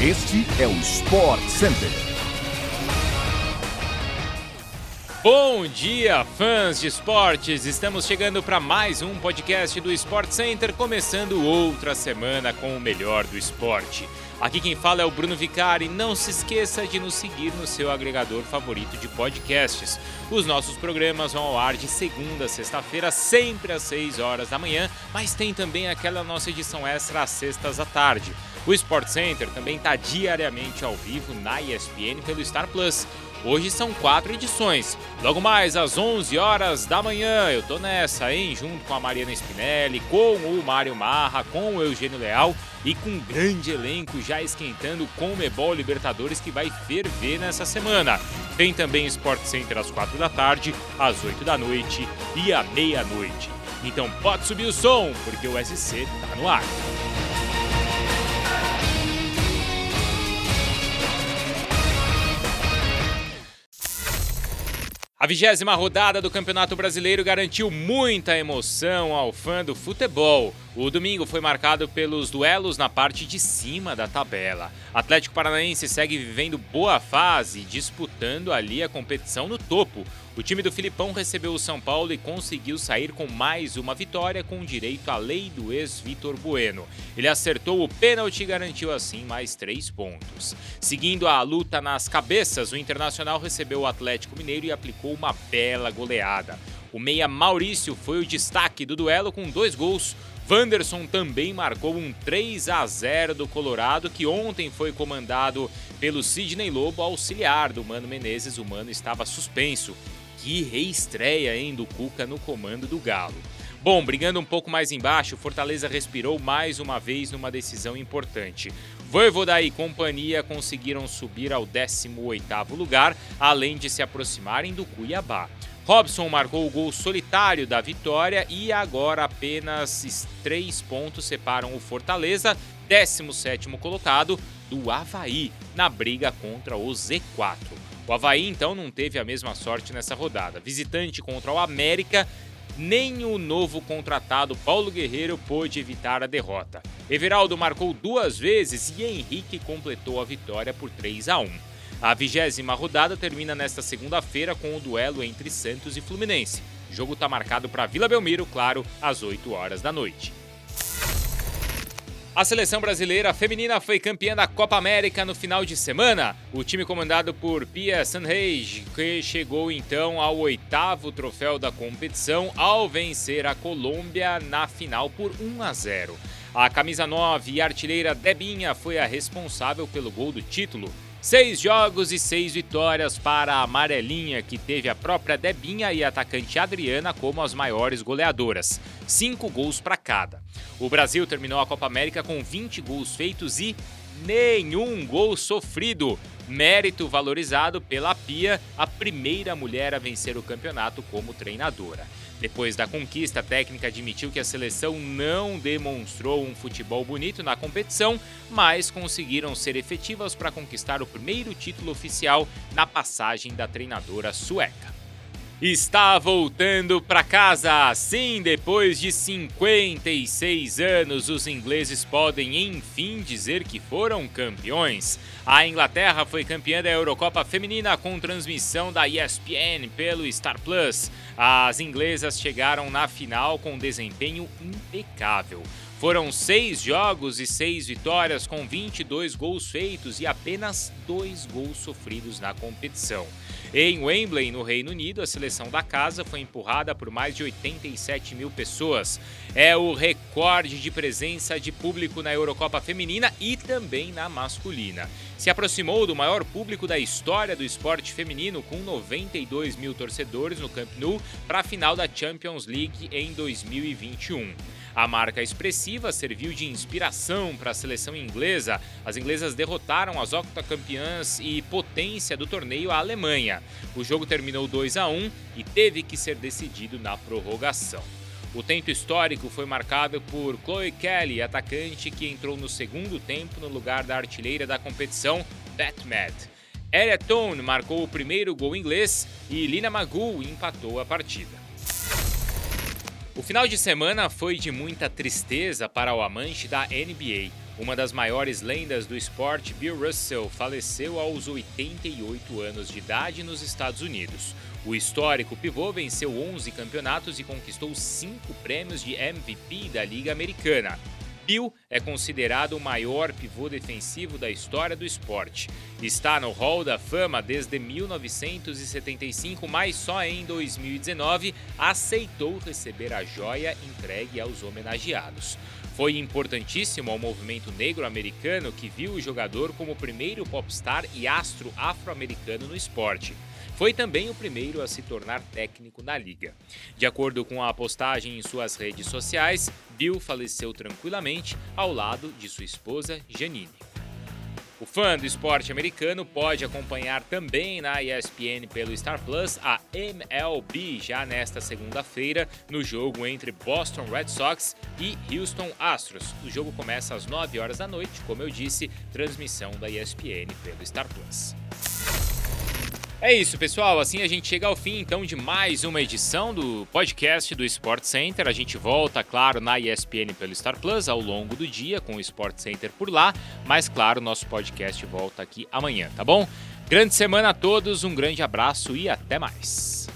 Este é o Sport Center. Bom dia, fãs de esportes! Estamos chegando para mais um podcast do Sport Center, começando outra semana com o melhor do esporte. Aqui quem fala é o Bruno Vicari. Não se esqueça de nos seguir no seu agregador favorito de podcasts. Os nossos programas vão ao ar de segunda a sexta-feira, sempre às 6 horas da manhã, mas tem também aquela nossa edição extra às sextas à tarde. O Sport Center também está diariamente ao vivo na ESPN pelo Star Plus. Hoje são quatro edições. Logo mais às 11 horas da manhã, eu tô nessa, hein? Junto com a Mariana Spinelli, com o Mário Marra, com o Eugênio Leal e com um grande elenco já esquentando com o Mebol Libertadores que vai ferver nessa semana. Tem também Sport Center às 4 da tarde, às 8 da noite e à meia-noite. Então pode subir o som, porque o SC tá no ar. Vigésima rodada do Campeonato Brasileiro garantiu muita emoção ao fã do futebol. O domingo foi marcado pelos duelos na parte de cima da tabela. Atlético Paranaense segue vivendo boa fase, disputando ali a competição no topo. O time do Filipão recebeu o São Paulo e conseguiu sair com mais uma vitória com direito à lei do ex-Vitor Bueno. Ele acertou o pênalti e garantiu assim mais três pontos. Seguindo a luta nas cabeças, o Internacional recebeu o Atlético Mineiro e aplicou uma bela goleada. O meia Maurício foi o destaque do duelo com dois gols. Wanderson também marcou um 3 a 0 do Colorado, que ontem foi comandado pelo Sidney Lobo, auxiliar do Mano Menezes. O Mano estava suspenso. Que reestreia, hein, do Cuca no comando do Galo. Bom, brigando um pouco mais embaixo, Fortaleza respirou mais uma vez numa decisão importante. Voivoda e companhia conseguiram subir ao 18º lugar, além de se aproximarem do Cuiabá. Robson marcou o gol solitário da vitória e agora apenas três pontos separam o Fortaleza, 17º colocado, do Havaí, na briga contra o Z4. O Havaí então não teve a mesma sorte nessa rodada. Visitante contra o América, nem o novo contratado Paulo Guerreiro pôde evitar a derrota. Everaldo marcou duas vezes e Henrique completou a vitória por 3 a 1. A vigésima rodada termina nesta segunda-feira com o duelo entre Santos e Fluminense. O jogo está marcado para Vila Belmiro, claro, às 8 horas da noite. A seleção brasileira feminina foi campeã da Copa América no final de semana. O time comandado por Pia Sanreij, que chegou então ao oitavo troféu da competição ao vencer a Colômbia na final por 1 a 0. A camisa 9 e artilheira Debinha foi a responsável pelo gol do título. Seis jogos e seis vitórias para a amarelinha, que teve a própria Debinha e a atacante Adriana como as maiores goleadoras. Cinco gols para cada. O Brasil terminou a Copa América com 20 gols feitos e nenhum gol sofrido. Mérito valorizado pela Pia, a primeira mulher a vencer o campeonato como treinadora. Depois da conquista, a técnica admitiu que a seleção não demonstrou um futebol bonito na competição, mas conseguiram ser efetivas para conquistar o primeiro título oficial na passagem da treinadora sueca está voltando para casa. Sim, depois de 56 anos, os ingleses podem enfim dizer que foram campeões. A Inglaterra foi campeã da Eurocopa Feminina com transmissão da ESPN pelo Star Plus. As inglesas chegaram na final com desempenho impecável. Foram seis jogos e seis vitórias, com 22 gols feitos e apenas dois gols sofridos na competição. Em Wembley, no Reino Unido, a seleção da casa foi empurrada por mais de 87 mil pessoas. É o recorde de presença de público na Eurocopa Feminina e também na masculina. Se aproximou do maior público da história do esporte feminino, com 92 mil torcedores no Camp Nou para a final da Champions League em 2021. A marca expressiva serviu de inspiração para a seleção inglesa. As inglesas derrotaram as octacampeãs e potência do torneio, a Alemanha. O jogo terminou 2 a 1 e teve que ser decidido na prorrogação. O tempo histórico foi marcado por Chloe Kelly, atacante que entrou no segundo tempo no lugar da artilheira da competição, Beth Matt. Ereton marcou o primeiro gol inglês e Lina Magoo empatou a partida. O final de semana foi de muita tristeza para o amante da NBA. Uma das maiores lendas do esporte, Bill Russell, faleceu aos 88 anos de idade nos Estados Unidos. O histórico pivô venceu 11 campeonatos e conquistou 5 prêmios de MVP da Liga Americana. Bill é considerado o maior pivô defensivo da história do esporte. Está no Hall da Fama desde 1975, mas só em 2019 aceitou receber a joia entregue aos homenageados. Foi importantíssimo ao movimento negro-americano que viu o jogador como o primeiro popstar e astro afro-americano no esporte. Foi também o primeiro a se tornar técnico na liga. De acordo com a postagem em suas redes sociais, Bill faleceu tranquilamente ao lado de sua esposa Janine. O fã do esporte americano pode acompanhar também na ESPN pelo Star Plus a MLB já nesta segunda-feira no jogo entre Boston Red Sox e Houston Astros. O jogo começa às 9 horas da noite, como eu disse, transmissão da ESPN pelo Star Plus. É isso, pessoal. Assim a gente chega ao fim então de mais uma edição do podcast do Sport Center. A gente volta, claro, na ESPN pelo Star Plus ao longo do dia com o Sport Center por lá, mas claro, nosso podcast volta aqui amanhã, tá bom? Grande semana a todos, um grande abraço e até mais.